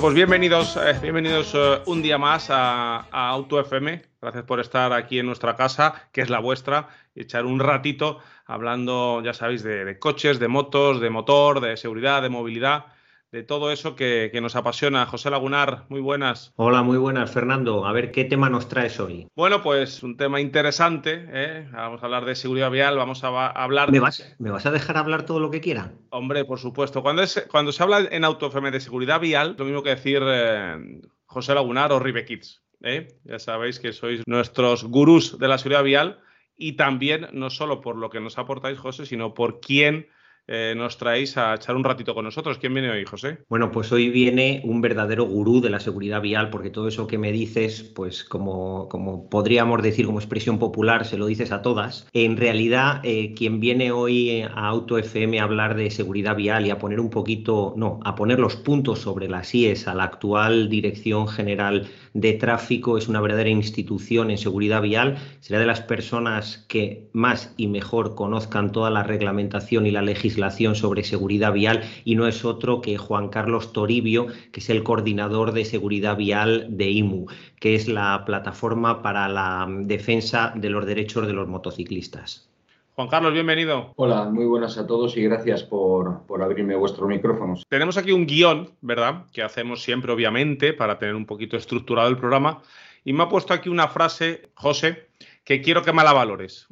Pues bienvenidos, eh, bienvenidos eh, un día más a, Auto FM. Gracias por estar aquí en nuestra casa, que es la vuestra, y echar un ratito hablando, ya sabéis, de coches, de motos, de motor, de seguridad, de movilidad de todo eso que, que, nos apasiona. José Lagunar, muy buenas. Hola, muy buenas, Fernando. A ver, ¿qué tema nos traes hoy? Bueno, pues un tema interesante. ¿eh? Vamos a hablar de seguridad vial, vamos a hablar... ¿Me vas, ¿Me vas a dejar hablar todo lo que quiera? Hombre, por supuesto. Cuando, es, cuando se habla en AutoFM de seguridad vial, lo mismo que decir eh, José Lagunar o Ribe Kids. ¿eh? Ya sabéis que sois nuestros gurús de la seguridad vial y también no solo por lo que nos aportáis, José, sino por quién eh, nos traéis a echar un ratito con nosotros. ¿Quién viene hoy, José? Bueno, pues hoy viene un verdadero gurú de la seguridad vial, porque todo eso que me dices, pues como, podríamos decir como expresión popular, se lo dices a todas. En realidad, eh, quien viene hoy a Auto FM a hablar de seguridad vial y a poner un poquito, no, a poner los puntos sobre las IES a la actual Dirección General de Tráfico, es una verdadera institución en seguridad vial, será de las personas que más y mejor conozcan toda la reglamentación y la legislación sobre seguridad vial y no es otro que Juan Carlos Toribio, que es el coordinador de seguridad vial de IMU, que es la plataforma para la defensa de los derechos de los motociclistas. Juan Carlos, bienvenido. Hola, muy buenas a todos y gracias por, por abrirme vuestros micrófonos. Tenemos aquí un guion, ¿verdad? Que hacemos siempre, obviamente, para tener un poquito estructurado el programa. Y me ha puesto aquí una frase, José, que quiero que me la valores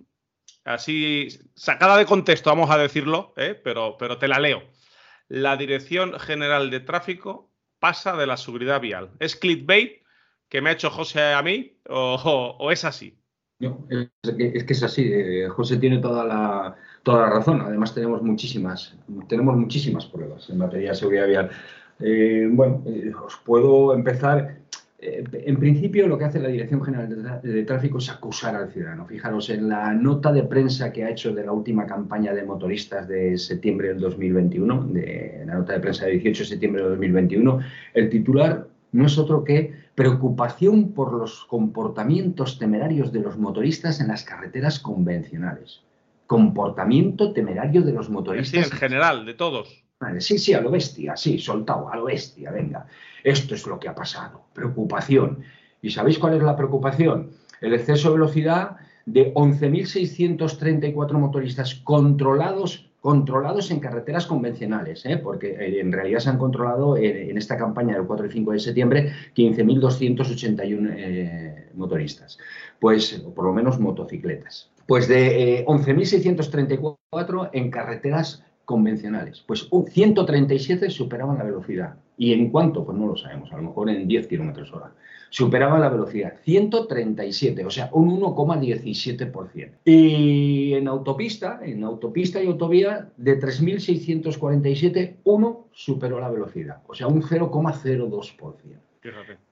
así sacada de contexto, vamos a decirlo, ¿eh? pero, pero te la leo. La Dirección General de Tráfico pasa de la seguridad vial. ¿Es clickbait que me ha hecho José a mí o, es así? No, es, que, es, así. Eh, José tiene toda la, toda la razón. Además tenemos muchísimas, tenemos muchísimas pruebas en materia de seguridad vial. Eh, bueno, os puedo empezar eh, en principio, lo que hace la Dirección General de, Tráfico es acusar al ciudadano. Fijaros, en la nota de prensa que ha hecho de la última campaña de motoristas de septiembre del 2021, de la nota de prensa de 18 de septiembre del 2021, el titular no es otro que preocupación por los comportamientos temerarios de los motoristas en las carreteras convencionales. Comportamiento temerario de los motoristas. Sí, en general, de todos. Sí, sí, a lo bestia, sí, soltado, a lo bestia, venga. Esto es lo que ha pasado. Preocupación. ¿Y sabéis cuál es la preocupación? El exceso de velocidad de 11.634 motoristas controlados, controlados en carreteras convencionales, ¿eh? porque en realidad se han controlado en, en, esta campaña del 4 y 5 de septiembre 15.281 eh, motoristas, pues por lo menos motocicletas. Pues de eh, 11.634 en carreteras convencionales. Pues un 137 superaban la velocidad. ¿Y en cuánto? Pues no lo sabemos, a lo mejor en 10 kilómetros hora. Superaban la velocidad. 137, o sea, un 1,17%. Y en autopista, en autopista y autovía, de 3.647, uno superó la velocidad, o sea, un 0,02%.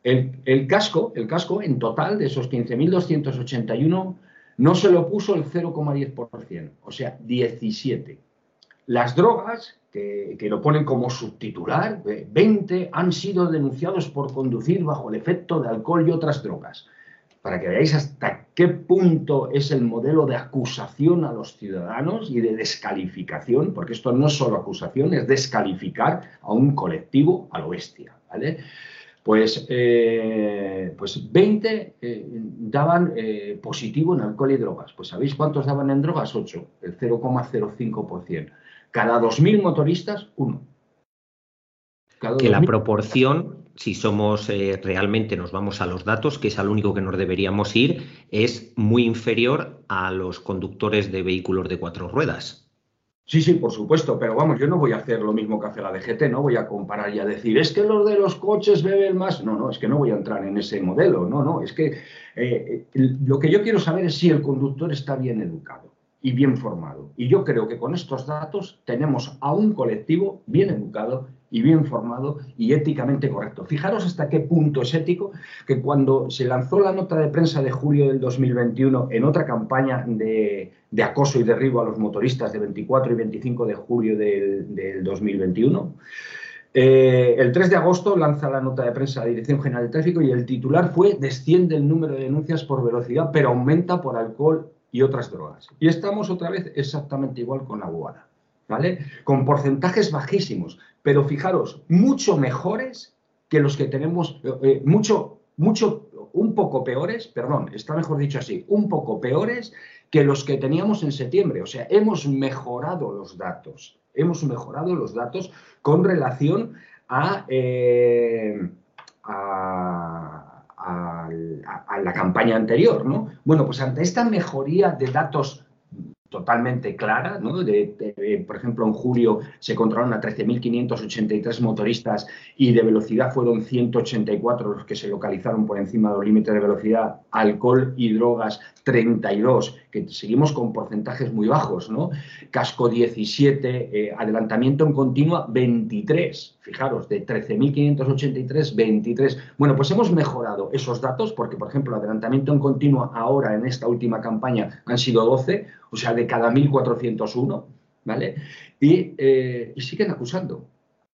El, el, casco, el casco en total de esos 15.281 no se lo puso el 0,10%, o sea, 17. Las drogas, que, lo ponen como subtitular, 20 han sido denunciados por conducir bajo el efecto de alcohol y otras drogas. Para que veáis hasta qué punto es el modelo de acusación a los ciudadanos y de descalificación, porque esto no es solo acusación, es descalificar a un colectivo a lo bestia. ¿vale? Pues, eh, pues 20 eh, daban eh, positivo en alcohol y drogas. Pues ¿sabéis cuántos daban en drogas? 8, el 0,05%. Cada 2.000 motoristas, uno. Cada que la proporción, si somos eh, realmente, nos vamos a los datos, que es al único que nos deberíamos ir, es muy inferior a los conductores de vehículos de cuatro ruedas. Sí, sí, por supuesto, pero vamos, yo no voy a hacer lo mismo que hace la DGT, no voy a comparar y a decir, es que los de los coches beben más. No, no, es que no voy a entrar en ese modelo, no, no, es que eh, lo que yo quiero saber es si el conductor está bien educado y bien formado. Y yo creo que con estos datos tenemos a un colectivo bien educado y bien formado y éticamente correcto. Fijaros hasta qué punto es ético que cuando se lanzó la nota de prensa de julio del 2021 en otra campaña de, acoso y derribo a los motoristas de 24 y 25 de julio del, 2021, eh, el 3 de agosto lanza la nota de prensa la Dirección General de Tráfico y el titular fue desciende el número de denuncias por velocidad, pero aumenta por alcohol y otras drogas. Y estamos otra vez exactamente igual con la guana, ¿vale? Con porcentajes bajísimos, pero fijaros, mucho mejores que los que tenemos, eh, eh, mucho, mucho, un poco peores, perdón, está mejor dicho así, un poco peores que los que teníamos en septiembre. O sea, hemos mejorado los datos, hemos mejorado los datos con relación a, eh, a, a, la campaña anterior, ¿no? Bueno, pues ante esta mejoría de datos totalmente clara, ¿no? De, por ejemplo, en julio se controlaron a 13.583 motoristas y de velocidad fueron 184 los que se localizaron por encima de los límites de velocidad, alcohol y drogas 32, seguimos con porcentajes muy bajos, ¿no? Casco 17, eh, adelantamiento en continua 23, fijaros, de 13.583, 23. Bueno, pues hemos mejorado esos datos porque, por ejemplo, adelantamiento en continua ahora en esta última campaña han sido 12, o sea, de cada 1.401, ¿vale? Eh, y siguen acusando.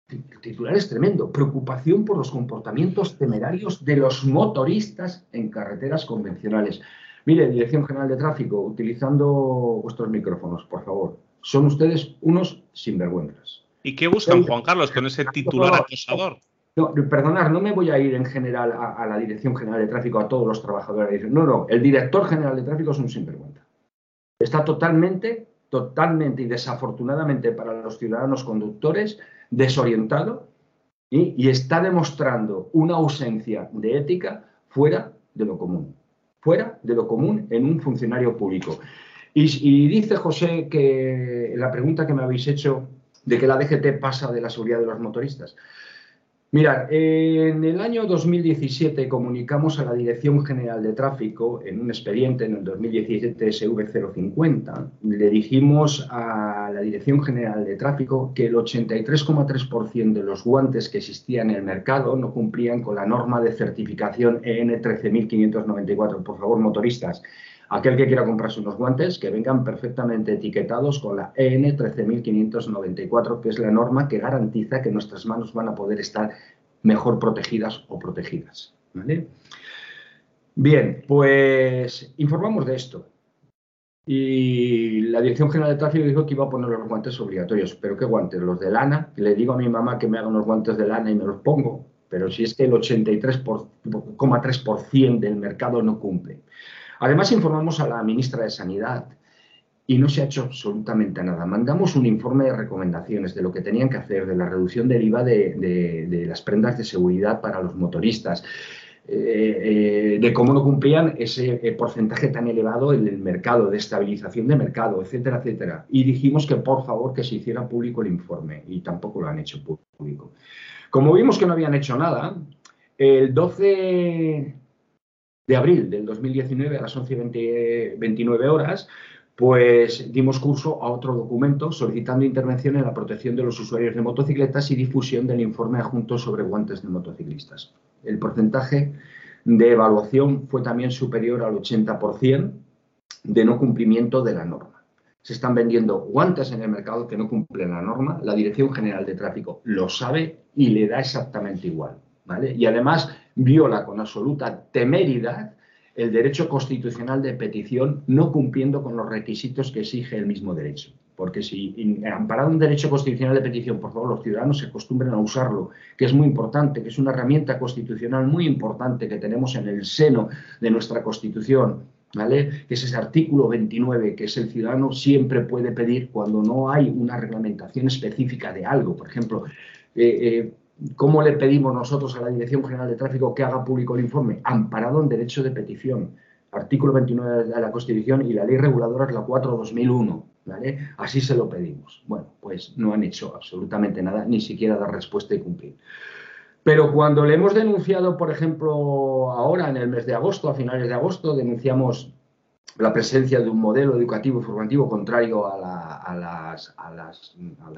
El titular es tremendo. Preocupación por los comportamientos temerarios de los motoristas en carreteras convencionales. Mire, Dirección General de Tráfico, utilizando vuestros micrófonos, por favor. Son ustedes unos sinvergüenzas. ¿Y qué buscan, Juan Carlos, con ese titular acosador? No, perdonar, no me voy a ir en general a, la Dirección General de Tráfico, a todos los trabajadores. No, no, el director general de tráfico es un sinvergüenza. Está totalmente, totalmente y desafortunadamente para los ciudadanos conductores desorientado y está demostrando una ausencia de ética fuera de lo común fuera de lo común en un funcionario público. Y, dice José que la pregunta que me habéis hecho de que la DGT pasa de la seguridad de los motoristas. Mirad, en el año 2017 comunicamos a la Dirección General de Tráfico, en un expediente en el 2017 SV050, le dijimos a la Dirección General de Tráfico que el 83,3% de los guantes que existían en el mercado no cumplían con la norma de certificación EN 13594. Por favor, motoristas, aquel que quiera comprarse unos guantes que vengan perfectamente etiquetados con la EN 13594, que es la norma que garantiza que nuestras manos van a poder estar mejor protegidas o protegidas. Bien, pues informamos de esto. Y la Dirección General de Tráfico dijo que iba a poner los guantes obligatorios. ¿Pero qué guantes? Los de lana. Le digo a mi mamá que me haga unos guantes de lana y me los pongo. Pero si es que el 83,3% del mercado no cumple. Además, informamos a la ministra de Sanidad y no se ha hecho absolutamente nada. Mandamos un informe de recomendaciones de lo que tenían que hacer, de la reducción del IVA de, las prendas de seguridad para los motoristas, eh, eh, de cómo no cumplían ese eh, porcentaje tan elevado en el mercado, de estabilización de mercado, etcétera, etcétera. Y dijimos que por favor que se hiciera público el informe y tampoco lo han hecho público. Como vimos que no habían hecho nada, el 12 de abril del 2019 a las 11.29 horas, pues dimos curso a otro documento solicitando intervención en la protección de los usuarios de motocicletas y difusión del informe adjunto sobre guantes de motociclistas. El porcentaje de evaluación fue también superior al 80% de no cumplimiento de la norma. Se están vendiendo guantes en el mercado que no cumplen la norma. La Dirección General de Tráfico lo sabe y le da exactamente igual. Y además viola con absoluta temeridad el derecho constitucional de petición, no cumpliendo con los requisitos que exige el mismo derecho. Porque si amparado un derecho constitucional de petición, por favor, los ciudadanos se acostumbren a usarlo, que es muy importante, que es una herramienta constitucional muy importante que tenemos en el seno de nuestra Constitución, ¿vale? Que es ese artículo 29, que es el ciudadano siempre puede pedir cuando no hay una reglamentación específica de algo. Por ejemplo, eh, eh, ¿Cómo le pedimos nosotros a la Dirección General de Tráfico que haga público el informe? Amparado en derecho de petición. Artículo 29 de la Constitución y la ley reguladora es la 4-2001. ¿vale? Así se lo pedimos. Bueno, pues no han hecho absolutamente nada, ni siquiera dar respuesta y cumplir. Pero cuando le hemos denunciado, por ejemplo, ahora en el mes de agosto, a finales de agosto, denunciamos la presencia de un modelo educativo formativo contrario a, las, a, las,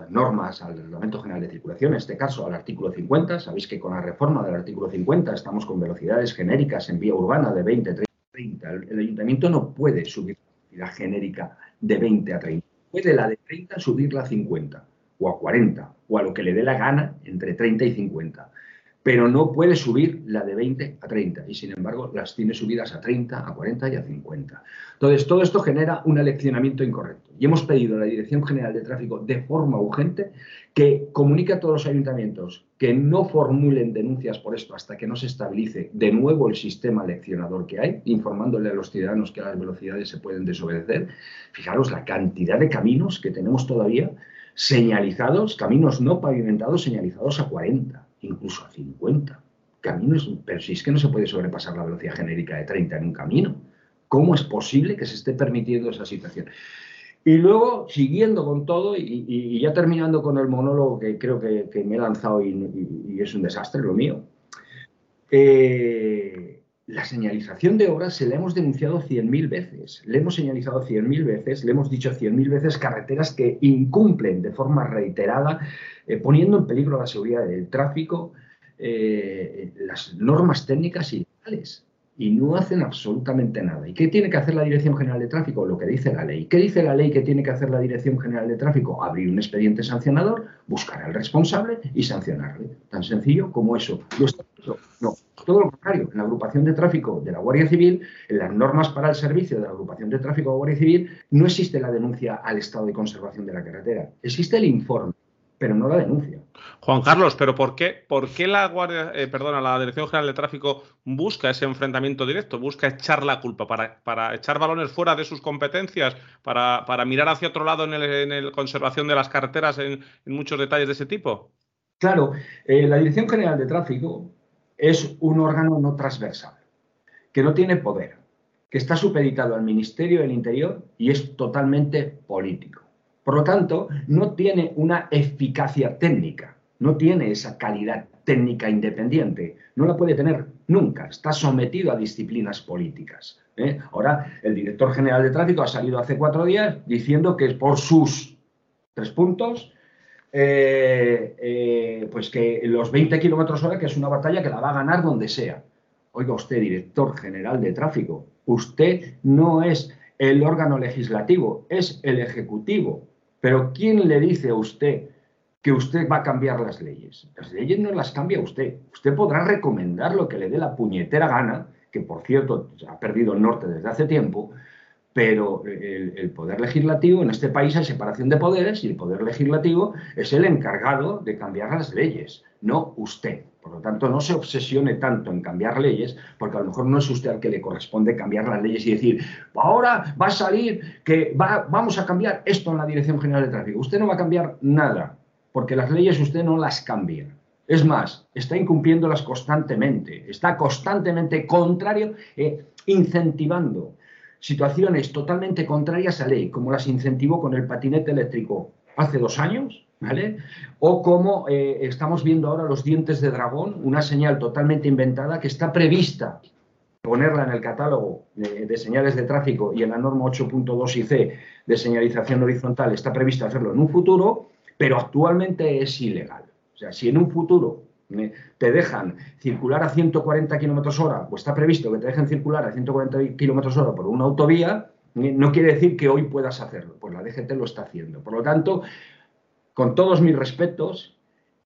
normas, al Reglamento General de Circulación, en este caso al artículo 50. Sabéis que con la reforma del artículo 50 estamos con velocidades genéricas en vía urbana de 20, 30. El, el ayuntamiento no puede subir la genérica de 20 a 30. Puede la de 30 subirla a 50 o a 40 o a lo que le dé la gana entre 30 y 50 pero no puede subir la de 20 a 30 y sin embargo las tiene subidas a 30, a 40 y a 50. Entonces, todo esto genera un aleccionamiento incorrecto y hemos pedido a la Dirección General de Tráfico de forma urgente que comunique a todos los ayuntamientos que no formulen denuncias por esto hasta que no se estabilice de nuevo el sistema leccionador que hay, informándole a los ciudadanos que las velocidades se pueden desobedecer. Fijaros la cantidad de caminos que tenemos todavía señalizados, caminos no pavimentados señalizados a 40 incluso a 50 caminos, pero si es que no se puede sobrepasar la velocidad genérica de 30 en un camino, ¿cómo es posible que se esté permitiendo esa situación? Y luego, siguiendo con todo y, ya terminando con el monólogo que creo que, me he lanzado y, es un desastre lo mío, eh, la señalización de obras se la hemos denunciado 100.000 veces, le hemos señalizado 100.000 veces, le hemos dicho 100.000 veces carreteras que incumplen de forma reiterada eh, poniendo en peligro la seguridad del tráfico, eh, las normas técnicas y legales. Y no hacen absolutamente nada. ¿Y qué tiene que hacer la Dirección General de Tráfico? Lo que dice la ley. ¿Qué dice la ley que tiene que hacer la Dirección General de Tráfico? Abrir un expediente sancionador, buscar al responsable y sancionarle. Tan sencillo como eso. Todo lo contrario. En la agrupación de tráfico de la Guardia Civil, en las normas para el servicio de la agrupación de tráfico de la Guardia Civil, no existe la denuncia al estado de conservación de la carretera. Existe el informe pero no la denuncia. Juan Carlos, pero ¿por qué, por qué la Guardia, eh, perdona, la Dirección General de Tráfico busca ese enfrentamiento directo, busca echar la culpa, para, para echar balones fuera de sus competencias, para, para mirar hacia otro lado en la conservación de las carreteras en, muchos detalles de ese tipo? Claro, eh, la Dirección General de Tráfico es un órgano no transversal, que no tiene poder, que está supeditado al Ministerio del Interior y es totalmente político. Por lo tanto, no tiene una eficacia técnica, no tiene esa calidad técnica independiente, no la puede tener nunca, está sometido a disciplinas políticas. ¿eh? Ahora, el director general de tráfico ha salido hace cuatro días diciendo que por sus tres puntos, eh, eh, pues que los 20 kilómetros hora, que es una batalla que la va a ganar donde sea. Oiga usted, director general de tráfico, usted no es el órgano legislativo, es el ejecutivo. Pero ¿quién le dice a usted que usted va a cambiar las leyes? Las leyes no las cambia usted. Usted podrá recomendar lo que le dé la puñetera gana, que por cierto ha perdido el norte desde hace tiempo, pero el, poder legislativo, en este país hay separación de poderes y el poder legislativo es el encargado de cambiar las leyes, no usted. Por lo tanto, no se obsesione tanto en cambiar leyes, porque a lo mejor no es usted al que le corresponde cambiar las leyes y decir, ahora va a salir que vamos a cambiar esto en la Dirección General de Tráfico. Usted no va a cambiar nada, porque las leyes usted no las cambia. Es más, está incumpliéndolas constantemente, está constantemente contrario, e incentivando situaciones totalmente contrarias a ley, como las incentivó con el patinete eléctrico hace dos años, ¿vale? O como eh, estamos viendo ahora los dientes de dragón, una señal totalmente inventada que está prevista ponerla en el catálogo de, señales de tráfico y en la norma 8.2 IC de señalización horizontal está prevista hacerlo en un futuro, pero actualmente es ilegal. O sea, si en un futuro te dejan circular a 140 kilómetros hora, o está previsto que te dejen circular a 140 kilómetros hora por una autovía, no quiere decir que hoy puedas hacerlo, pues la DGT lo está haciendo. Por lo tanto, con todos mis respetos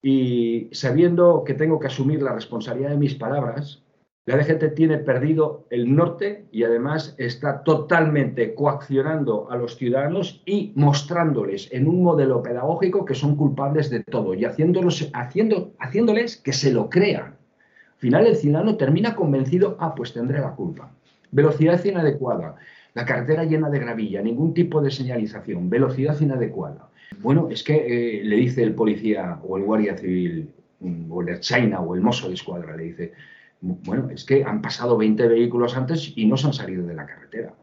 y sabiendo que tengo que asumir la responsabilidad de mis palabras, la DGT tiene perdido el norte y además está totalmente coaccionando a los ciudadanos y mostrándoles en un modelo pedagógico que son culpables de todo y haciéndoles que se lo crean. Al final el ciudadano termina convencido, ah, pues tendré la culpa. Velocidad inadecuada, la carretera llena de gravilla, ningún tipo de señalización, velocidad inadecuada. Bueno, es que eh, le dice el policía o el guardia civil mm, o el China o el mozo de escuadra, le dice, bueno, es que han pasado 20 vehículos antes y no se han salido de la carretera.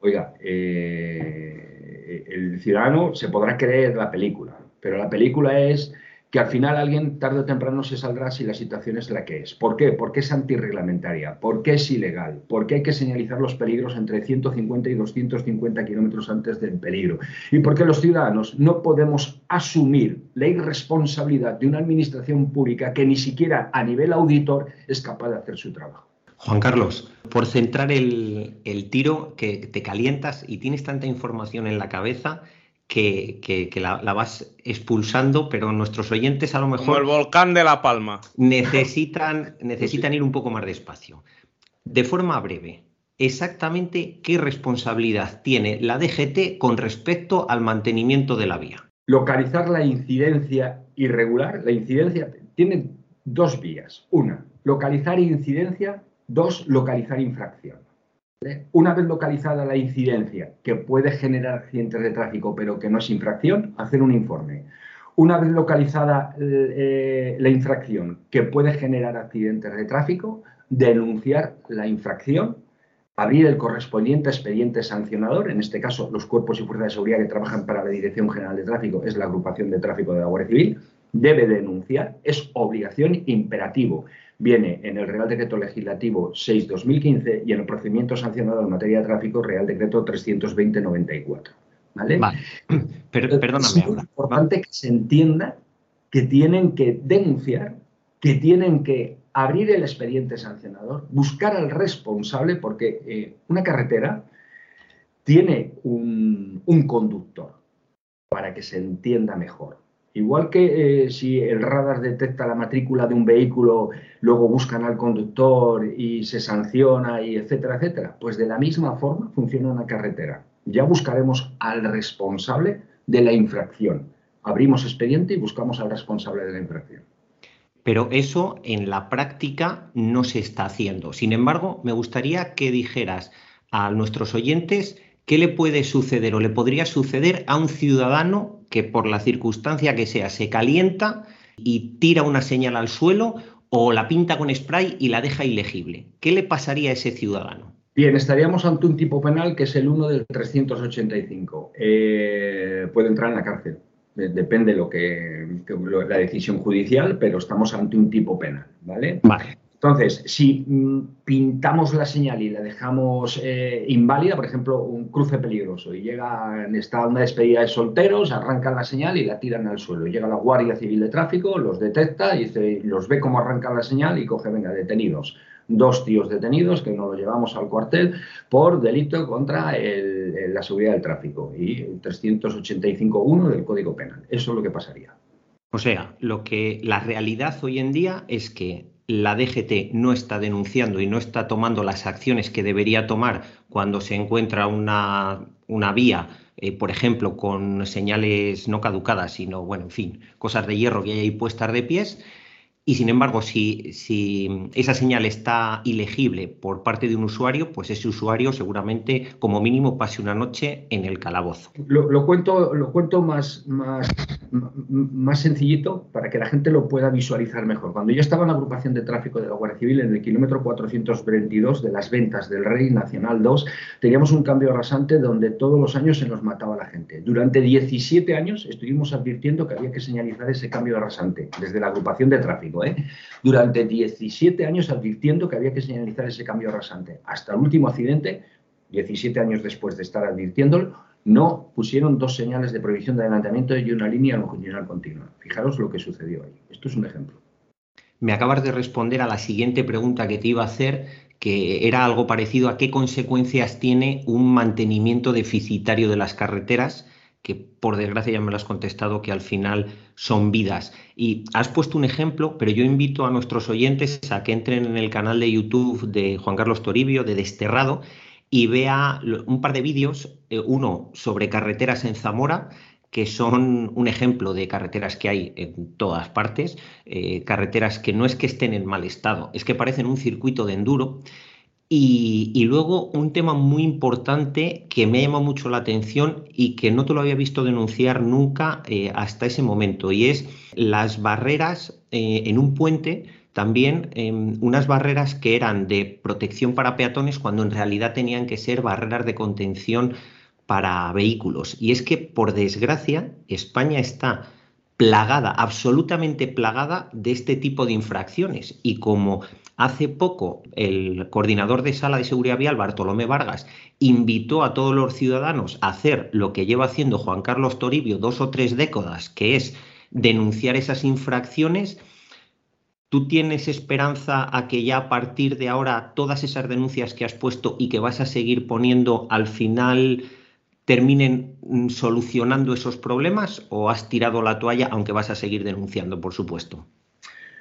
Oiga, eh, el ciudadano se podrá creer la película, pero la película es que al final alguien tarde o temprano se saldrá si la situación es la que es. ¿Por qué? Porque es antirreglamentaria, porque es ilegal, porque hay que señalizar los peligros entre 150 y 250 kilómetros antes del peligro y porque los ciudadanos no podemos asumir la irresponsabilidad de una administración pública que ni siquiera a nivel auditor es capaz de hacer su trabajo. Juan Carlos, por centrar el, el tiro que te calientas y tienes tanta información en la cabeza, que, la, vas expulsando, pero nuestros oyentes a lo mejor... Como el volcán de La Palma. Necesitan, necesitan ir un poco más despacio. De forma breve, exactamente qué responsabilidad tiene la DGT con respecto al mantenimiento de la vía. Localizar la incidencia irregular. La incidencia tiene dos vías. Una, localizar incidencia. Dos, localizar infracción. Una vez localizada la incidencia que puede generar accidentes de tráfico, pero que no es infracción, hacer un informe. Una vez localizada eh, la infracción que puede generar accidentes de tráfico, denunciar la infracción, abrir el correspondiente expediente sancionador, en este caso los cuerpos y fuerzas de seguridad que trabajan para la Dirección General de Tráfico, es la agrupación de tráfico de la Guardia Civil, debe denunciar, es obligación imperativo viene en el Real Decreto Legislativo 6-2015 y en el procedimiento sancionado en materia de tráfico Real Decreto 320-94. ¿Vale? Pero, perdóname. Es muy importante que se entienda que tienen que denunciar, que tienen que abrir el expediente sancionador, buscar al responsable, porque eh, una carretera tiene un conductor, para que se entienda mejor. Igual que eh, si el radar detecta la matrícula de un vehículo, luego buscan al conductor y se sanciona y etcétera, etcétera. Pues de la misma forma funciona una carretera. Ya buscaremos al responsable de la infracción. Abrimos expediente y buscamos al responsable de la infracción. Pero eso en la práctica no se está haciendo. Sin embargo, me gustaría que dijeras a nuestros oyentes ¿qué le puede suceder o le podría suceder a un ciudadano que por la circunstancia que sea se calienta y tira una señal al suelo o la pinta con spray y la deja ilegible? ¿Qué le pasaría a ese ciudadano? Bien, estaríamos ante un tipo penal que es el 1 del 385. Eh, puede entrar en la cárcel. Depende lo que, la decisión judicial, pero estamos ante un tipo penal, ¿vale? Vale. Entonces, si mm, pintamos la señal y la dejamos eh, inválida, por ejemplo, un cruce peligroso, y llega, está una despedida de solteros, arrancan la señal y la tiran al suelo. Llega la Guardia Civil de Tráfico, los detecta, y los ve cómo arrancan la señal y coge, venga, detenidos. Dos tíos detenidos que nos los llevamos al cuartel por delito contra la seguridad del tráfico y el 385.1 del Código Penal. Eso es lo que pasaría. O sea, lo que la realidad hoy en día es que la DGT no está denunciando y no está tomando las acciones que debería tomar cuando se encuentra una, una vía, eh, por ejemplo, con señales no caducadas, sino, bueno, en fin, cosas de hierro que hay ahí puestas de pies, y sin embargo, si, esa señal está ilegible por parte de un usuario, pues ese usuario seguramente como mínimo pase una noche en el calabozo. Lo, cuento, más sencillito para que la gente lo pueda visualizar mejor. Cuando yo estaba en la agrupación de tráfico de la Guardia Civil en el kilómetro 422 de las ventas del Rey Nacional 2, teníamos un cambio rasante donde todos los años se nos mataba la gente. Durante 17 años estuvimos advirtiendo que había que señalizar ese cambio rasante desde la agrupación de tráfico. ¿Eh? durante 17 años advirtiendo que había que señalizar ese cambio rasante. Hasta el último accidente, 17 años después de estar advirtiéndolo, no pusieron dos señales de prohibición de adelantamiento y una línea longitudinal continua. Fijaros lo que sucedió ahí. Esto es un ejemplo. Me acabas de responder a la siguiente pregunta que te iba a hacer, que era algo parecido a qué consecuencias tiene un mantenimiento deficitario de las carreteras que por desgracia ya me lo has contestado, que al final son vidas. Y has puesto un ejemplo, pero yo invito a nuestros oyentes a que entren en el canal de YouTube de Juan Carlos Toribio, de Desterrado, y vea un par de vídeos, eh, uno sobre carreteras en Zamora, que son un ejemplo de carreteras que hay en todas partes, eh, carreteras que no es que estén en mal estado, es que parecen un circuito de enduro y, luego un tema muy importante que me ha llamado mucho la atención y que no te lo había visto denunciar nunca eh, hasta ese momento, y es las barreras eh, en un puente, también em, unas barreras que eran de protección para peatones cuando en realidad tenían que ser barreras de contención para vehículos. Y es que, por desgracia, España está plagada, absolutamente plagada de este tipo de infracciones. Y como hace poco el coordinador de sala de seguridad vial, Bartolomé Vargas, invitó a todos los ciudadanos a hacer lo que lleva haciendo Juan Carlos Toribio dos o tres décadas, que es denunciar esas infracciones, ¿Tú tienes esperanza a que ya a partir de ahora todas esas denuncias que has puesto y que vas a seguir poniendo al final terminen mm, solucionando esos problemas o has tirado la toalla aunque vas a seguir denunciando, por supuesto?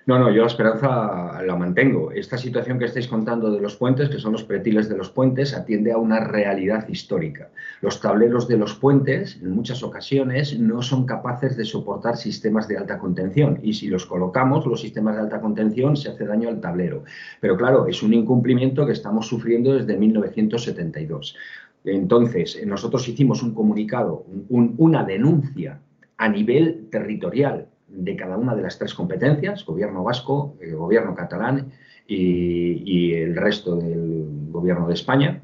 No, no, yo la esperanza la mantengo. Esta situación que estáis contando de los puentes, que son los pretiles de los puentes, atiende a una realidad histórica. Los tableros de los puentes, en muchas ocasiones, no son capaces de soportar sistemas de alta contención. Y si los colocamos, los sistemas de alta contención, se hace daño al tablero. Pero claro, es un incumplimiento que estamos sufriendo desde 1972. Entonces, nosotros hicimos un comunicado, una denuncia a nivel territorial de cada una de las tres competencias, gobierno vasco, el gobierno catalán y, el resto del gobierno de España,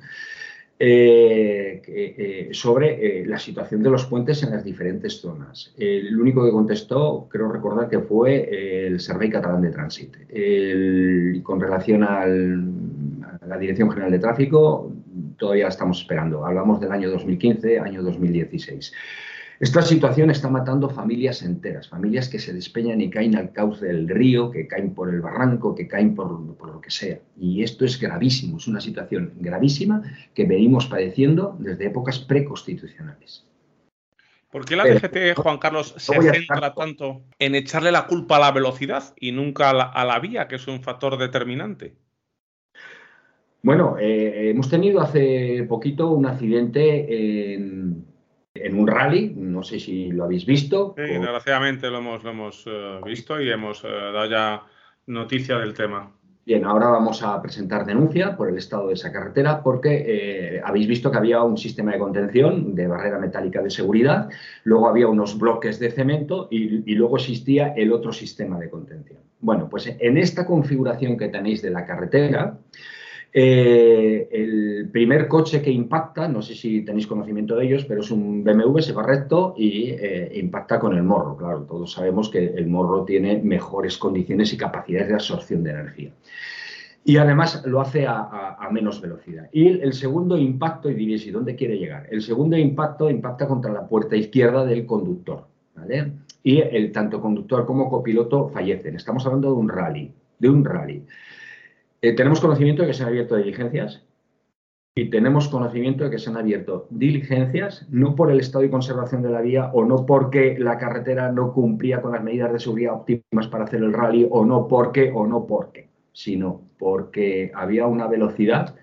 eh, eh, sobre eh, la situación de los puentes en las diferentes zonas. El único que contestó, creo recordar que fue el Servei Catalán de Tránsito. con relación a la Dirección General de Tráfico, todavía estamos esperando. Hablamos del año 2015, año 2016. Esta situación está matando familias enteras, familias que se despeñan y caen al cauce del río, que caen por el barranco, que caen por, lo que sea. Y esto es gravísimo, es una situación gravísima que venimos padeciendo desde épocas preconstitucionales. ¿Por qué la DGT, Juan Carlos, se centra tanto en echarle la culpa a la velocidad y nunca a la, vía, que es un factor determinante? Bueno, eh, hemos tenido hace poquito un accidente en, en un rally, no sé si lo habéis visto. Sí, desgraciadamente lo hemos, lo hemos eh, visto y hemos eh, dado ya noticia del tema. Bien, ahora vamos a presentar denuncia por el estado de esa carretera porque eh, habéis visto que había un sistema de contención de barrera metálica de seguridad, luego había unos bloques de cemento y, y luego existía el otro sistema de contención. Bueno, pues en esta configuración que tenéis de la carretera, eh, el primer coche que impacta, no sé si tenéis conocimiento de ellos, pero es un BMW, se va recto y eh, impacta con el morro. Claro, todos sabemos que el morro tiene mejores condiciones y capacidades de absorción de energía. Y además lo hace a, menos velocidad. Y el, segundo impacto, y diréis, ¿y dónde quiere llegar? El segundo impacto impacta contra la puerta izquierda del conductor. Y el tanto conductor como copiloto fallecen. Estamos hablando de un rally, de un rally. Eh, tenemos conocimiento de que se han abierto diligencias y tenemos conocimiento de que se han abierto diligencias no por el estado de conservación de la vía o no porque la carretera no cumplía con las medidas de seguridad óptimas para hacer el rally o no porque o no porque, sino porque había una velocidad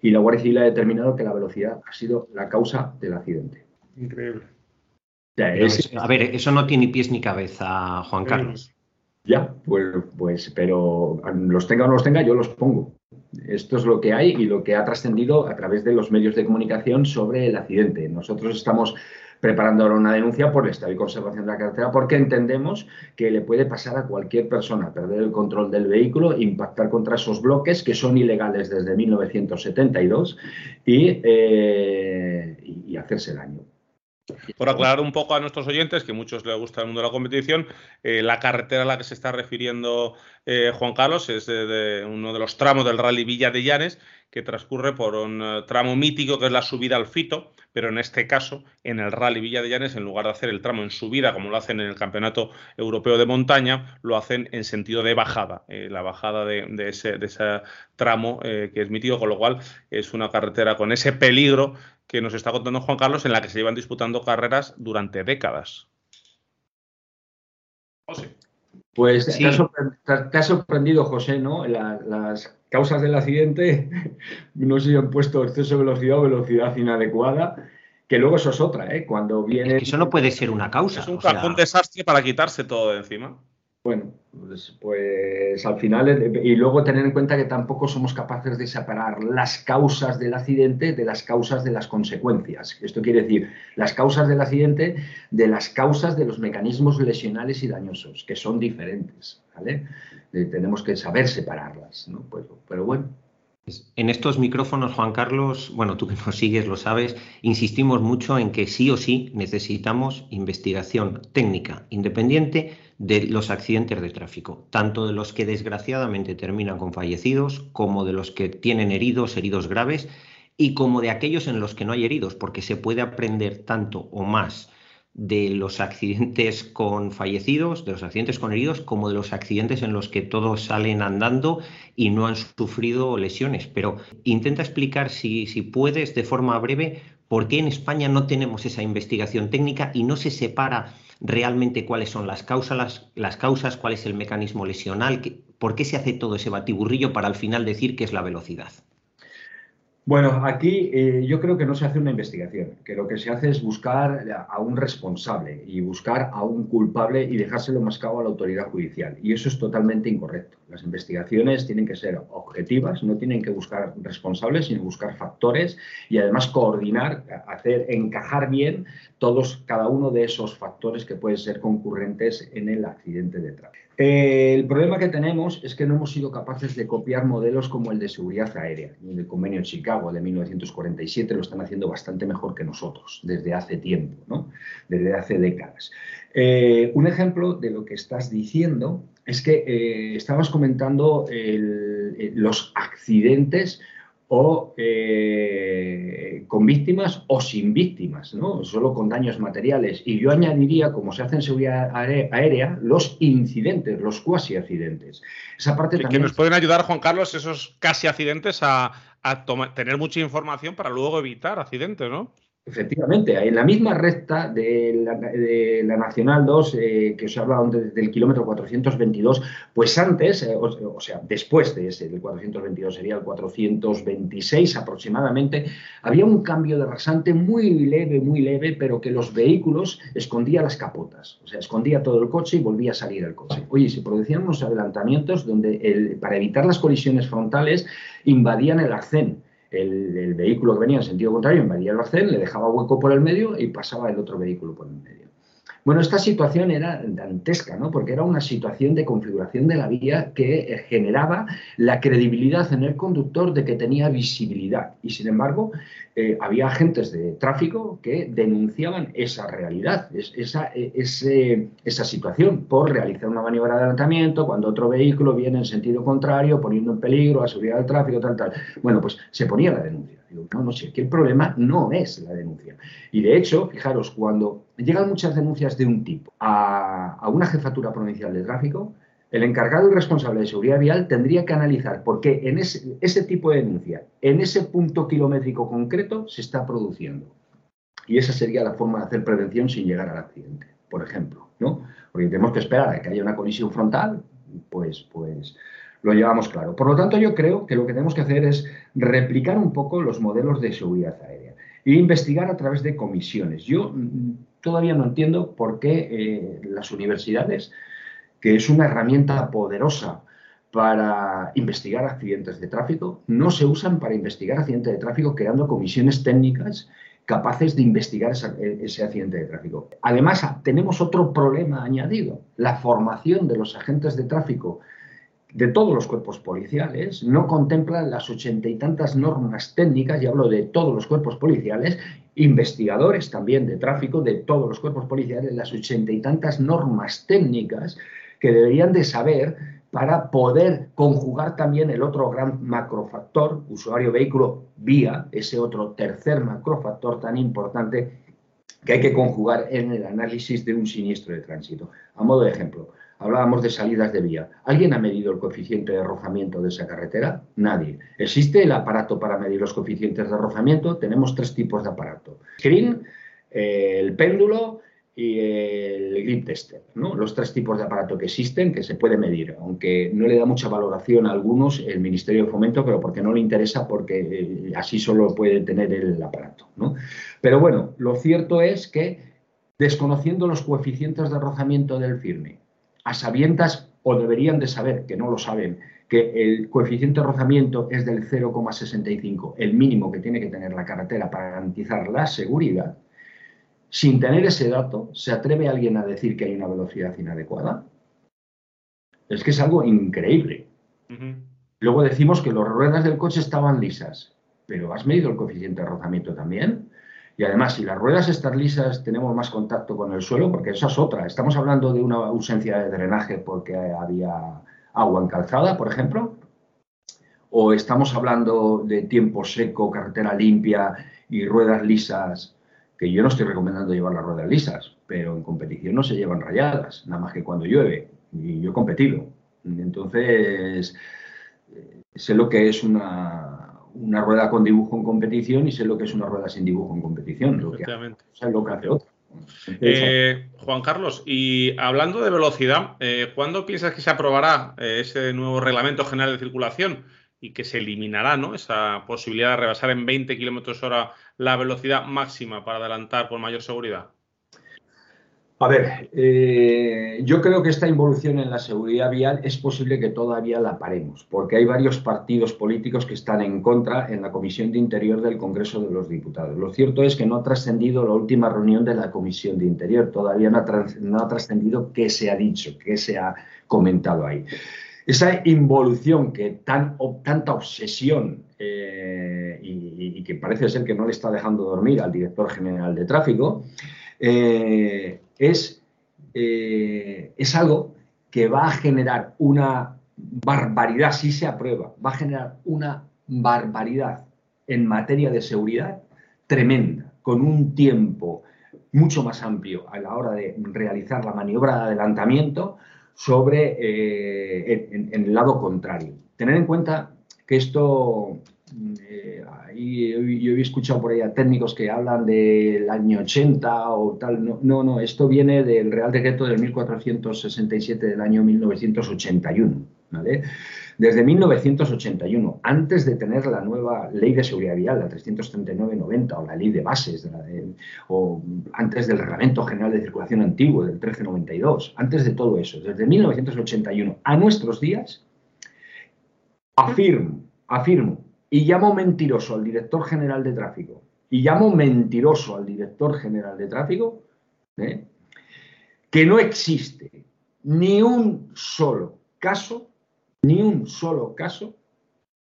y la Guardia Civil ha determinado que la velocidad ha sido la causa del accidente. Increíble. a ver, eso no tiene pies ni cabeza, Juan Carlos. Ya, pues, pues, pero los tenga o no los tenga, yo los pongo. Esto es lo que hay y lo que ha trascendido a través de los medios de comunicación sobre el accidente. Nosotros estamos preparando ahora una denuncia por el estado de conservación de la carretera porque entendemos que le puede pasar a cualquier persona perder el control del vehículo, impactar contra esos bloques que son ilegales desde 1972 y, eh, y hacerse daño. Por aclarar un poco a nuestros oyentes, que muchos les gusta el mundo de la competición, eh, la carretera a la que se está refiriendo eh, Juan Carlos es de, uno de los tramos del Rally Villa de Llanes, que transcurre por un eh, tramo mítico que es la subida al Fito, pero en este caso, en el Rally Villa de Llanes, en lugar de hacer el tramo en subida, como lo hacen en el Campeonato Europeo de Montaña, lo hacen en sentido de bajada, la bajada de, ese, de, ese, tramo que es mítico, con lo cual es una carretera con ese peligro que nos está contando Juan Carlos en la que se llevan disputando carreras durante décadas. José. Pues te, ha sorprendido, José, ¿no? las causas del accidente, no sé si han puesto exceso de velocidad o velocidad inadecuada, que luego eso es otra, ¿eh? Cuando viene... eso no puede ser una causa. Es un desastre para quitarse todo de encima. Bueno, pues, pues, al final, eh, y luego tener en cuenta que tampoco somos capaces de separar las causas del accidente de las causas de las consecuencias. Esto quiere decir, las causas del accidente de las causas de los mecanismos lesionales y dañosos, que son diferentes, ¿vale? Eh, tenemos que saber separarlas, ¿no? Pues, pero bueno, En estos micrófonos, Juan Carlos, bueno, tú que nos sigues lo sabes, insistimos mucho en que sí o sí necesitamos investigación técnica independiente de los accidentes de tráfico, tanto de los que desgraciadamente terminan con fallecidos como de los que tienen heridos, heridos graves y como de aquellos en los que no hay heridos, porque se puede aprender tanto o más de los accidentes con fallecidos, de los accidentes con heridos, como de los accidentes en los que todos salen andando y no han sufrido lesiones. Pero intenta explicar, si, si puedes, de forma breve, por qué en España no tenemos esa investigación técnica y no se separa realmente cuáles son las causas, las, causas cuál es el mecanismo lesional, por qué se hace todo ese batiburrillo para al final decir que es la velocidad. Bueno, aquí eh, yo creo que no se hace una investigación, que lo que se hace es buscar a un responsable y buscar a un culpable y dejárselo mascado a la autoridad judicial. Y eso es totalmente incorrecto. Las investigaciones tienen que ser objetivas, no tienen que buscar responsables, sino buscar factores y además coordinar, hacer encajar bien todos, cada uno de esos factores que pueden ser concurrentes en el accidente de tráfico. Eh, el problema que tenemos es que no hemos sido capaces de copiar modelos como el de seguridad aérea. El convenio de Chicago de 1947 lo están haciendo bastante mejor que nosotros desde hace tiempo, ¿no? desde hace décadas. Eh, un ejemplo de lo que estás diciendo es que eh, estabas comentando los accidentes o eh, con víctimas o sin víctimas, ¿no? solo con daños materiales. Y yo añadiría, como se hace en seguridad aérea, los incidentes, los cuasi accidentes. Esa parte también... Que nos pueden ayudar, Juan Carlos, esos casi accidentes a, a tener mucha información para luego evitar accidentes, ¿no? Efectivamente, en la misma recta de la, Nacional 2, eh, que os he hablado desde el kilómetro 422, pues antes, eh, o, sea, después de ese, del 422, sería el 426 aproximadamente, había un cambio de rasante muy leve, muy leve, pero que los vehículos escondía las capotas, o sea, escondía todo el coche y volvía a salir el coche. Oye, se producían unos adelantamientos donde, para evitar las colisiones frontales, invadían el arcén el, vehículo que venía en sentido contrario invadía el arcén, le dejaba hueco por el medio y pasaba el otro vehículo por el medio. Bueno, esta situación era dantesca, ¿no? Porque era una situación de configuración de la vía que generaba la credibilidad en el conductor de que tenía visibilidad. Y sin embargo, eh, había agentes de tráfico que denunciaban esa realidad, esa, e, esa situación, por realizar una maniobra de adelantamiento cuando otro vehículo viene en sentido contrario, poniendo en peligro la seguridad del tráfico, tal, tal. Bueno, pues se ponía la denuncia. No, no sé, aquí el problema no es la denuncia. Y de hecho, fijaros, cuando llegan muchas denuncias de un tipo a, una jefatura provincial de tráfico, el encargado y responsable de seguridad vial tendría que analizar por qué en ese, ese, tipo de denuncia, en ese punto kilométrico concreto, se está produciendo. Y esa sería la forma de hacer prevención sin llegar al accidente, por ejemplo. ¿no? Porque tenemos que esperar a que haya una colisión frontal, pues, pues lo llevamos claro. Por lo tanto, yo creo que lo que tenemos que hacer es replicar un poco los modelos de seguridad aérea e investigar a través de comisiones. Yo mm, todavía no entiendo por qué eh, las universidades, que es una herramienta poderosa para investigar accidentes de tráfico, no se usan para investigar accidentes de tráfico creando comisiones técnicas capaces de investigar ese accidente de tráfico. Además, tenemos otro problema añadido, la formación de los agentes de tráfico de todos los cuerpos policiales, no contempla las ochenta y tantas normas técnicas, y hablo de todos los cuerpos policiales, investigadores también de tráfico de todos los cuerpos policiales, las ochenta y tantas normas técnicas que deberían de saber para poder conjugar también el otro gran macrofactor, usuario vehículo vía, ese otro tercer macrofactor tan importante que hay que conjugar en el análisis de un siniestro de tránsito. A modo de ejemplo, Hablábamos de salidas de vía. ¿Alguien ha medido el coeficiente de rozamiento de esa carretera? Nadie. ¿Existe el aparato para medir los coeficientes de rozamiento? Tenemos tres tipos de aparato. Screen, el péndulo y el grip tester. Los tres tipos de aparato que existen que se puede medir, aunque no le da mucha valoración a algunos el Ministerio de Fomento, pero porque no le interesa, porque eh, así solo puede tener el aparato. Pero bueno, lo cierto es que desconociendo los coeficientes de rozamiento del firme, a sabiendas o deberían de saber, que no lo saben, que el coeficiente de rozamiento es del 0,65, el mínimo que tiene que tener la carretera para garantizar la seguridad, sin tener ese dato, ¿se atreve alguien a decir que hay una velocidad inadecuada? Es que es algo increíble. Luego decimos que las ruedas del coche estaban lisas, pero ¿has medido el coeficiente de rozamiento también? Y además, si las ruedas están lisas, tenemos más contacto con el suelo, porque esa es otra. Estamos hablando de una ausencia de drenaje porque había agua en calzada, por ejemplo. O estamos hablando de tiempo seco, carretera limpia y ruedas lisas, que yo no estoy recomendando llevar las ruedas lisas, pero en competición no se llevan rayadas, nada más que cuando llueve. Y yo he competido. Entonces, eh, sé lo que es una, una rueda con dibujo en competición y sé lo que es una rueda sin dibujo en competición. Lo que hace, lo que hace otra. Eh, Juan Carlos, y hablando de velocidad, eh, ¿cuándo piensas que se aprobará eh, ese nuevo reglamento general de circulación y que se eliminará ¿no? esa posibilidad de rebasar en 20 kilómetros hora la velocidad máxima para adelantar con mayor seguridad? A ver, eh, yo creo que esta involución en la seguridad vial es posible que todavía la paremos, porque hay varios partidos políticos que están en contra en la Comisión de Interior del Congreso de los Diputados. Lo cierto es que no ha trascendido la última reunión de la Comisión de Interior, todavía no ha, trascendido qué se ha dicho, qué se ha comentado ahí. Esa involución que tan, tanta obsesión eh, y, que parece ser que no le está dejando dormir al director general de tráfico, eh, es, eh, es algo que va a generar una barbaridad, si se aprueba, va a generar una barbaridad en materia de seguridad tremenda, con un tiempo mucho más amplio a la hora de realizar la maniobra de adelantamiento sobre eh, en, el lado contrario. Tener en cuenta que esto eh, yo he escuchado por ahí a técnicos que hablan del año 80 o tal. No, no, esto viene del Real Decreto del 1467 del año 1981. ¿vale? Desde 1981, antes de tener la nueva Ley de Seguridad Vial, la 339-90, o la Ley de Bases, o antes del Reglamento General de Circulación Antiguo del 1392, antes de todo eso, desde 1981 a nuestros días, afirmo, afirmo y llamo mentiroso al director general de tráfico y llamo mentiroso al director general de tráfico, ¿eh? que no existe ni un solo caso, ni un solo caso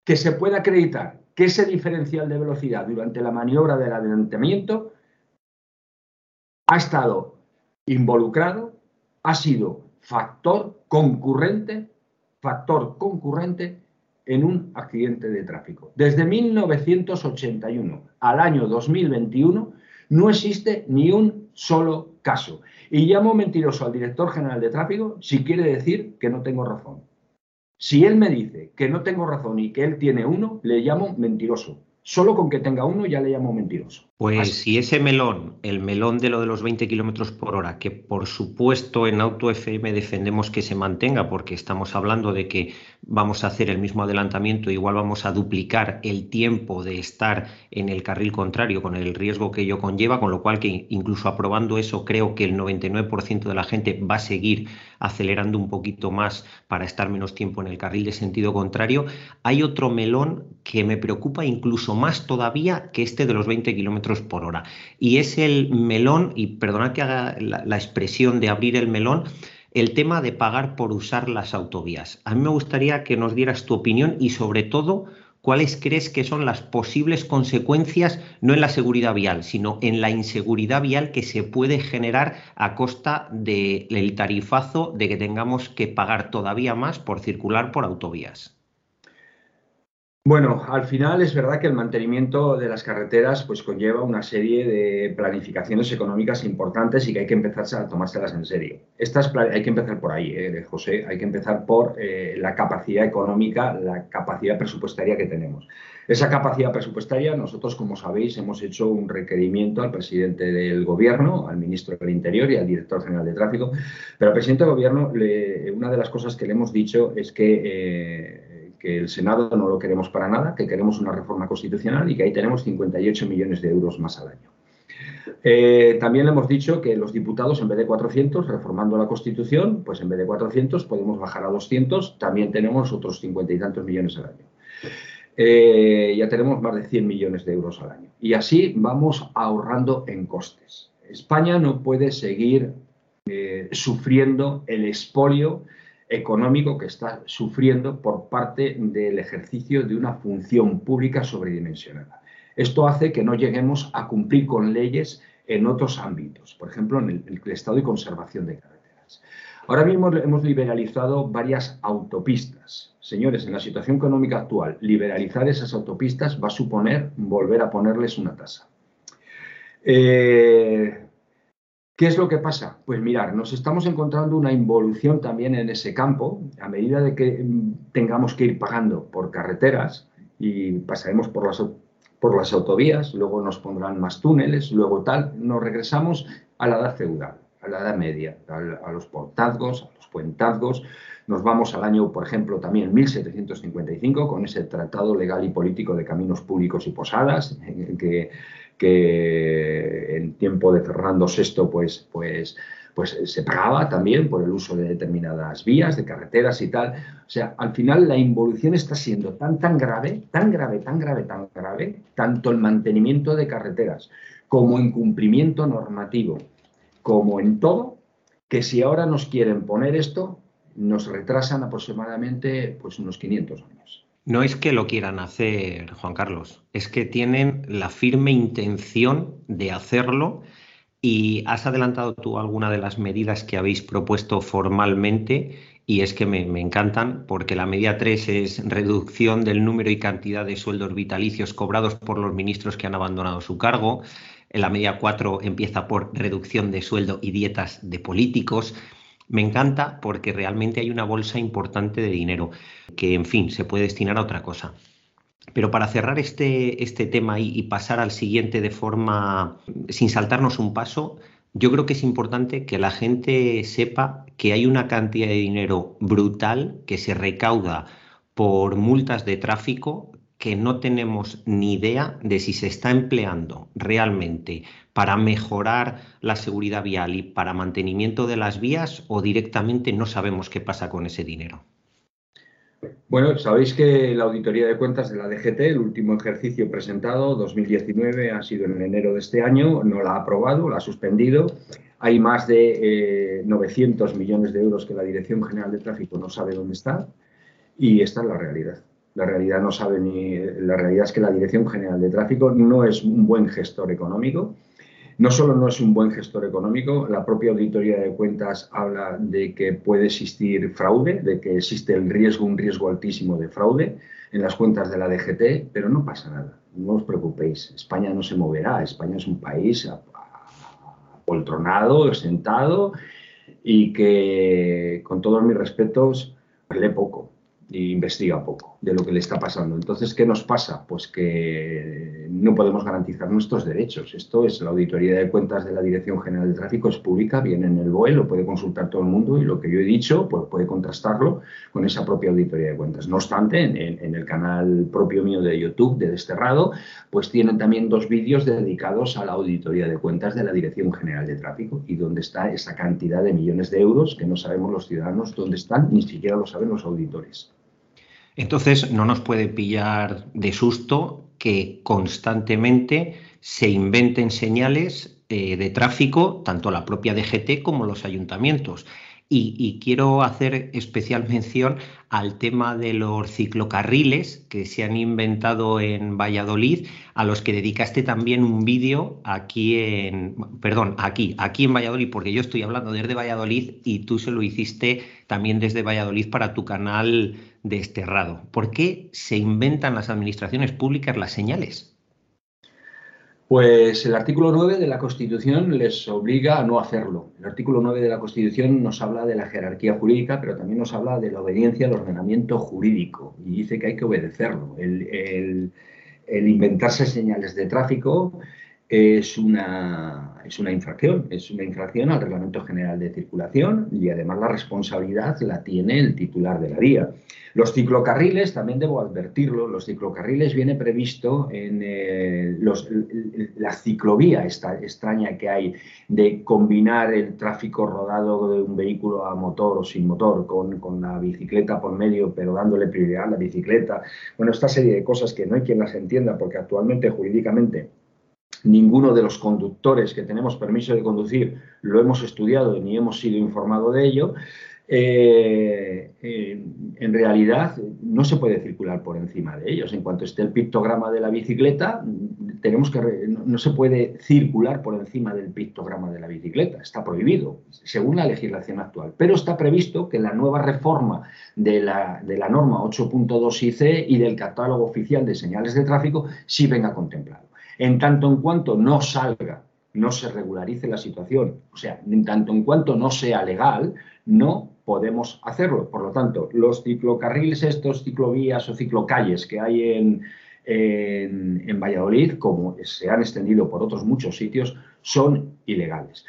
que se pueda acreditar que ese diferencial de velocidad durante la maniobra del adelantamiento ha estado involucrado, ha sido factor concurrente, factor concurrente en un accidente de tráfico. Desde 1981 al año 2021 no existe ni un solo caso. Y llamo mentiroso al director general de tráfico si quiere decir que no tengo razón. Si él me dice que no tengo razón y que él tiene uno, le llamo mentiroso. Solo con que tenga uno ya le llamo mentiroso. Pues si ese melón, el melón de lo de los 20 kilómetros por hora, que por supuesto en Auto FM defendemos que se mantenga, porque estamos hablando de que vamos a hacer el mismo adelantamiento, igual vamos a duplicar el tiempo de estar en el carril contrario con el riesgo que ello conlleva, con lo cual que incluso aprobando eso creo que el 99% de la gente va a seguir acelerando un poquito más para estar menos tiempo en el carril de sentido contrario. Hay otro melón que me preocupa incluso más todavía que este de los 20 kilómetros por hora. Y es el melón, y perdonad que haga la, expresión de abrir el melón, el tema de pagar por usar las autovías. A mí me gustaría que nos dieras tu opinión y sobre todo cuáles crees que son las posibles consecuencias, no en la seguridad vial, sino en la inseguridad vial que se puede generar a costa del tarifazo de que tengamos que pagar todavía más por circular por autovías. Bueno, al final es verdad que el mantenimiento de las carreteras pues conlleva una serie de planificaciones económicas importantes y que hay que empezar a tomárselas en serio. Estas hay que empezar por ahí, eh, José, hay que empezar por eh, la capacidad económica, la capacidad presupuestaria que tenemos. Esa capacidad presupuestaria, nosotros, como sabéis, hemos hecho un requerimiento al presidente del Gobierno, al ministro del Interior y al director general de Tráfico, pero al presidente del Gobierno una de las cosas que le hemos dicho es que... Eh, que el Senado no lo queremos para nada, que queremos una reforma constitucional y que ahí tenemos 58 millones de euros más al año. Eh, también hemos dicho que los diputados, en vez de 400, reformando la Constitución, pues en vez de 400 podemos bajar a 200, también tenemos otros 50 y tantos millones al año. Eh, ya tenemos más de 100 millones de euros al año. Y así vamos ahorrando en costes. España no puede seguir eh, sufriendo el expolio económico que está sufriendo por parte del ejercicio de una función pública sobredimensionada. Esto hace que no lleguemos a cumplir con leyes en otros ámbitos, por ejemplo, en el, estado de conservación de carreteras. Ahora mismo hemos liberalizado varias autopistas. Señores, en la situación económica actual, liberalizar esas autopistas va a suponer volver a ponerles una tasa. Eh, ¿Qué es lo que pasa? Pues mirar, nos estamos encontrando una involución también en ese campo, a medida de que mm, tengamos que ir pagando por carreteras y pasaremos por las, por las autovías, luego nos pondrán más túneles, luego tal, nos regresamos a la edad feudal, a la edad media, a, los portazgos, a los puentazgos. Nos vamos al año, por ejemplo, también 1755, con ese tratado legal y político de caminos públicos y posadas, que que en tiempo de Fernando VI pues, pues, pues se pagaba también por el uso de determinadas vías, de carreteras y tal. O sea, al final la involución está siendo tan, tan grave, tan grave, tan grave, tan grave, tanto el mantenimiento de carreteras como en cumplimiento normativo, como en todo, que si ahora nos quieren poner esto, nos retrasan aproximadamente pues unos 500 años. No es que lo quieran hacer, Juan Carlos, es que tienen la firme intención de hacerlo y has adelantado tú alguna de las medidas que habéis propuesto formalmente y es que me, encantan porque la medida 3 es reducción del número y cantidad de sueldos vitalicios cobrados por los ministros que han abandonado su cargo. La medida 4 empieza por reducción de sueldo y dietas de políticos. Me encanta porque realmente hay una bolsa importante de dinero que, en fin, se puede destinar a otra cosa. Pero para cerrar este, este tema y, pasar al siguiente de forma, sin saltarnos un paso, yo creo que es importante que la gente sepa que hay una cantidad de dinero brutal que se recauda por multas de tráfico que no tenemos ni idea de si se está empleando realmente para mejorar la seguridad vial y para mantenimiento de las vías o directamente no sabemos qué pasa con ese dinero. Bueno, sabéis que la auditoría de cuentas de la DGT, el último ejercicio presentado, 2019, ha sido en enero de este año, no la ha aprobado, la ha suspendido. Hay más de 900 eh, millones de euros que la Dirección General de Tráfico no sabe dónde está y esta es la realidad. La realidad no sabe ni. La realidad es que la Dirección General de Tráfico no es un buen gestor económico. No solo no es un buen gestor económico, la propia auditoría de cuentas habla de que puede existir fraude, de que existe el riesgo, un riesgo altísimo de fraude en las cuentas de la DGT, pero no pasa nada. No os preocupéis, España no se moverá. España es un país apoltronado, sentado y que, con todos mis respetos, lee poco investiga poco de lo que le está pasando. Entonces, ¿qué nos pasa? Pues que no podemos garantizar nuestros derechos. Esto es la auditoría de cuentas de la Dirección General de Tráfico, es pública, viene en el BOE, lo puede consultar todo el mundo y lo que yo he dicho, pues puede contrastarlo con esa propia auditoría de cuentas. No obstante, en, el canal propio mío de YouTube, de Desterrado, pues tienen también dos vídeos dedicados a la auditoría de cuentas de la Dirección General de Tráfico y donde está esa cantidad de millones de euros que no sabemos los ciudadanos dónde están, ni siquiera lo saben los auditores. Entonces, no nos puede pillar de susto que constantemente se inventen señales eh, de tráfico, tanto la propia DGT como los ayuntamientos. Y, quiero hacer especial mención al tema de los ciclocarriles que se han inventado en Valladolid, a los que dedicaste también un vídeo aquí en, perdón, aquí, aquí en Valladolid, porque yo estoy hablando desde Valladolid y tú se lo hiciste también desde Valladolid para tu canal desterrado. ¿Por qué se inventan las administraciones públicas las señales? Pues el artículo 9 de la Constitución les obliga a no hacerlo. El artículo 9 de la Constitución nos habla de la jerarquía jurídica, pero también nos habla de la obediencia al ordenamiento jurídico y dice que hay que obedecerlo. El, inventarse señales de tráfico es una, es una infracción, es una infracción al Reglamento General de Circulación y además la responsabilidad la tiene el titular de la vía. Los ciclocarriles, también debo advertirlo, los ciclocarriles viene previsto en eh, la ciclovía esta, extraña que hay de combinar el tráfico rodado de un vehículo a motor o sin motor con, con la bicicleta por medio, pero dándole prioridad a la bicicleta. Bueno, esta serie de cosas que no hay quien las entienda porque actualmente jurídicamente ninguno de los conductores que tenemos permiso de conducir lo hemos estudiado ni hemos sido informado de ello. Eh, en realidad no se puede circular por encima de ellos. En cuanto esté el pictograma de la bicicleta, tenemos que no, se puede circular por encima del pictograma de la bicicleta. Está prohibido, según la legislación actual. Pero está previsto que la nueva reforma de la, de la norma 8.2 IC y del catálogo oficial de señales de tráfico sí venga contemplado. En tanto en cuanto no salga no se regularice la situación, o sea, en tanto en cuanto no sea legal, no podemos hacerlo. Por lo tanto, los ciclocarriles, estos ciclovías o ciclocalles que hay en, en, Valladolid, como se han extendido por otros muchos sitios, son ilegales.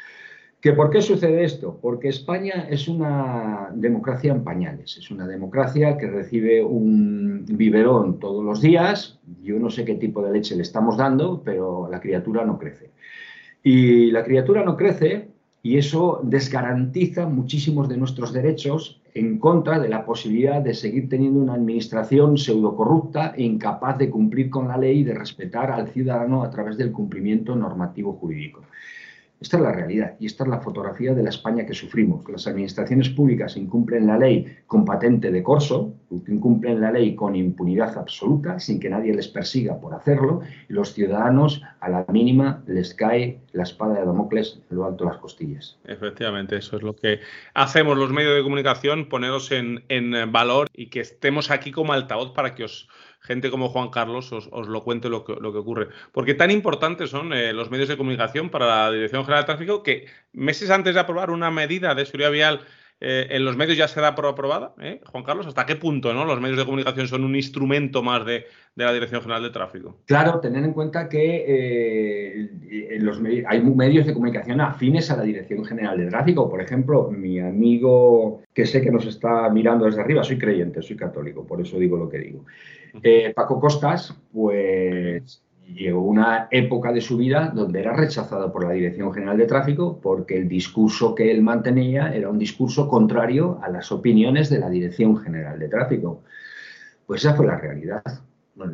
¿Que ¿Por qué sucede esto? Porque España es una democracia en pañales, es una democracia que recibe un biberón todos los días, yo no sé qué tipo de leche le estamos dando, pero la criatura no crece. Y la criatura no crece y eso desgarantiza muchísimos de nuestros derechos en contra de la posibilidad de seguir teniendo una administración pseudocorrupta e incapaz de cumplir con la ley y de respetar al ciudadano a través del cumplimiento normativo jurídico. Esta es la realidad y esta es la fotografía de la España que sufrimos. Las administraciones públicas incumplen la ley con patente de corso, incumplen la ley con impunidad absoluta, sin que nadie les persiga por hacerlo, y los ciudadanos a la mínima les cae la espada de Damocles en lo alto de las costillas. Efectivamente, eso es lo que hacemos los medios de comunicación, poneros en, en valor y que estemos aquí como altavoz para que os gente como Juan Carlos os, lo cuente lo que, ocurre. Porque tan importantes son eh, los medios de comunicación para la Dirección General de Tráfico que meses antes de aprobar una medida de seguridad vial eh, en los medios ya se da por aprobada, ¿eh? Juan Carlos, ¿hasta qué punto ¿no? los medios de comunicación son un instrumento más de, la Dirección General de Tráfico? Claro, tener en cuenta que los hay medios de comunicación afines a la Dirección General de Tráfico. Por ejemplo, mi amigo que sé que nos está mirando desde arriba, soy creyente, soy católico, por eso digo lo que digo. Eh, Paco Costas, pues llegó una época de su vida donde era rechazado por la Dirección General de Tráfico porque el discurso que él mantenía era un discurso contrario a las opiniones de la Dirección General de Tráfico. Pues esa fue la realidad.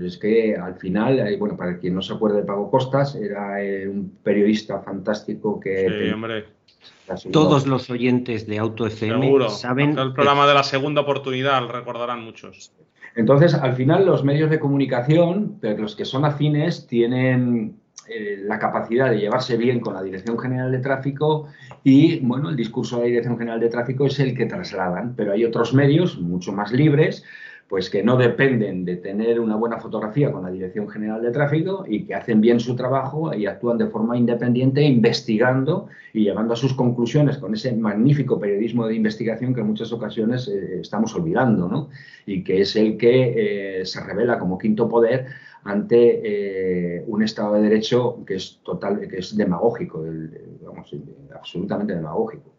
es que al final, eh, bueno, para quien no se acuerde de Paco Costas, era eh, un periodista fantástico que... Sí, hombre. Todos los oyentes de Auto FM saben... El programa de la segunda oportunidad, recordarán muchos. Entonces, al final, los medios de comunicación, los que son afines, tienen eh, la capacidad de llevarse bien con la Dirección General de Tráfico y, bueno, el discurso de la Dirección General de Tráfico es el que trasladan, pero hay otros medios mucho más libres pues que no dependen de tener una buena fotografía con la Dirección General de Tráfico y que hacen bien su trabajo y actúan de forma independiente investigando y llegando a sus conclusiones con ese magnífico periodismo de investigación que en muchas ocasiones eh, estamos olvidando, ¿no? Y que es el que eh, se revela como quinto poder ante eh, un Estado de Derecho que es total, que es demagógico, absolutamente demagógico.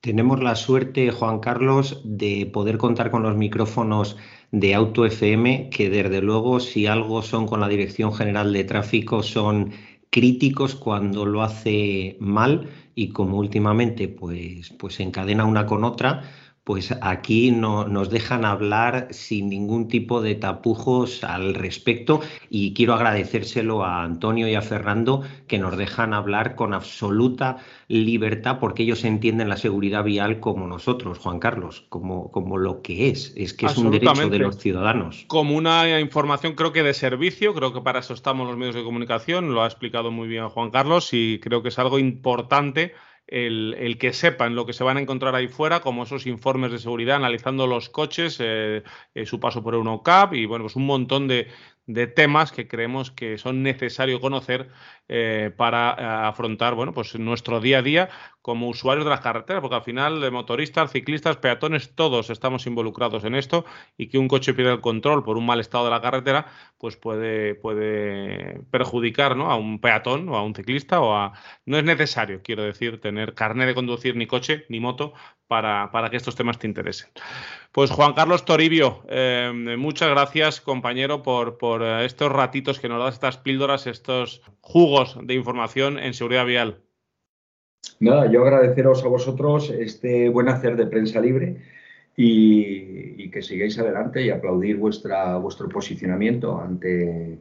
Tenemos la suerte, Juan Carlos, de poder contar con los micrófonos de Auto FM, que desde luego, si algo son con la Dirección General de Tráfico, son críticos cuando lo hace mal y como últimamente pues, pues encadena una con otra, pues aquí no, nos dejan hablar sin ningún tipo de tapujos al respecto. Y quiero agradecérselo a Antonio y a Fernando que nos dejan hablar con absoluta libertad porque ellos entienden la seguridad vial como nosotros, Juan Carlos, como, como lo que es, es que es un derecho de los ciudadanos. Como una información creo que de servicio, creo que para eso estamos los medios de comunicación, lo ha explicado muy bien Juan Carlos y creo que es algo importante el, que sepan lo que se van a encontrar ahí fuera, como esos informes de seguridad, analizando los coches, eh, eh, su paso por Eurocap y bueno, pues un montón de, de temas que creemos que son necesarios conocer eh, para eh, afrontar bueno, pues nuestro día a día como usuarios de las carreteras, porque al final de motoristas, ciclistas, peatones, todos estamos involucrados en esto y que un coche pierda el control por un mal estado de la carretera, pues puede, puede perjudicar ¿no? a un peatón o a un ciclista o a... No es necesario, quiero decir, tener carnet de conducir ni coche ni moto para, para que estos temas te interesen. Pues Juan Carlos Toribio, eh, muchas gracias compañero por, por eh, estos ratitos que nos das, estas píldoras, estos jugos de información en seguridad vial. Nada, yo agradeceros a vosotros este buen hacer de prensa libre y, que sigáis adelante y aplaudir vuestra, vuestro posicionamiento ante,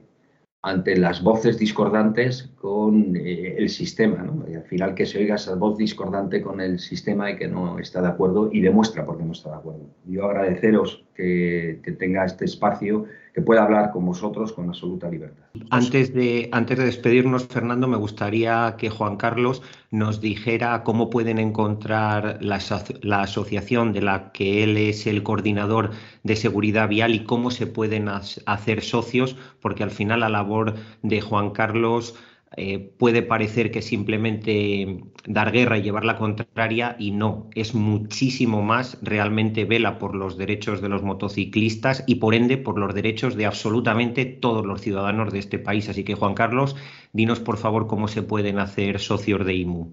ante las voces discordantes con eh, el sistema. ¿no? Y al final que se oiga esa voz discordante con el sistema y que no está de acuerdo y demuestra por qué no está de acuerdo. Yo agradeceros que, que tenga este espacio que pueda hablar con vosotros con absoluta libertad. Antes de, antes de despedirnos, Fernando, me gustaría que Juan Carlos nos dijera cómo pueden encontrar la, la, asociación de la que él es el coordinador de seguridad vial y cómo se pueden hacer socios, porque al final la labor de Juan Carlos eh, puede parecer que simplemente dar guerra y llevar la contraria y no, es muchísimo más, realmente vela por los derechos de los motociclistas y por ende por los derechos de absolutamente todos los ciudadanos de este país. Así que Juan Carlos, dinos por favor cómo se pueden hacer socios de IMU.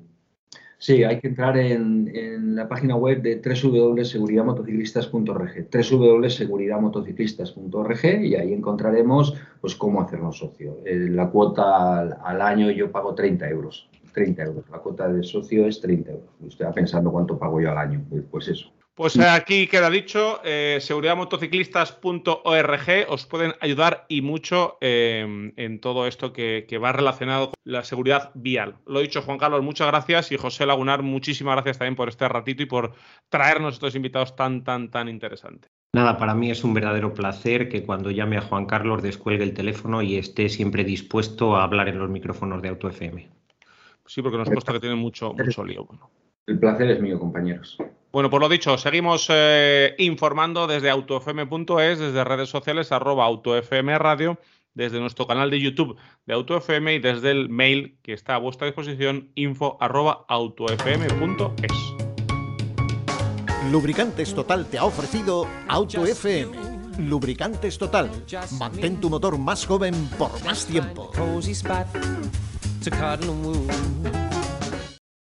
Sí, hay que entrar en, la página web de www.seguridadmotociclistas.org, www.seguridadmotociclistas.org y ahí encontraremos pues cómo hacernos socio. Eh, la cuota al, año yo pago 30 euros. 30 euros. La cuota de socio es 30 euros. Usted va pensando cuánto pago yo al año. Pues, pues eso. Pues aquí queda dicho, eh, seguridadmotociclistas.org os pueden ayudar y mucho eh, en todo esto que, va relacionado con la seguridad vial. Lo dicho, Juan Carlos, muchas gracias y José Lagunar, muchísimas gracias también por este ratito y por traernos estos invitados tan, tan, tan interesantes. Nada, para mí es un verdadero placer que cuando llame a Juan Carlos descuelgue el teléfono y esté siempre dispuesto a hablar en los micrófonos de Auto FM. Sí, porque nos consta que tiene mucho, mucho lío. El placer es mío, compañeros. Bueno, por lo dicho, seguimos eh, informando desde autofm.es, desde redes sociales, arroba autofm radio, desde nuestro canal de YouTube de AutoFM y desde el mail que está a vuestra disposición, info arroba autofm.es. Lubricantes Total te ha ofrecido AutoFM. Lubricantes Total. Mantén tu motor más joven por más tiempo.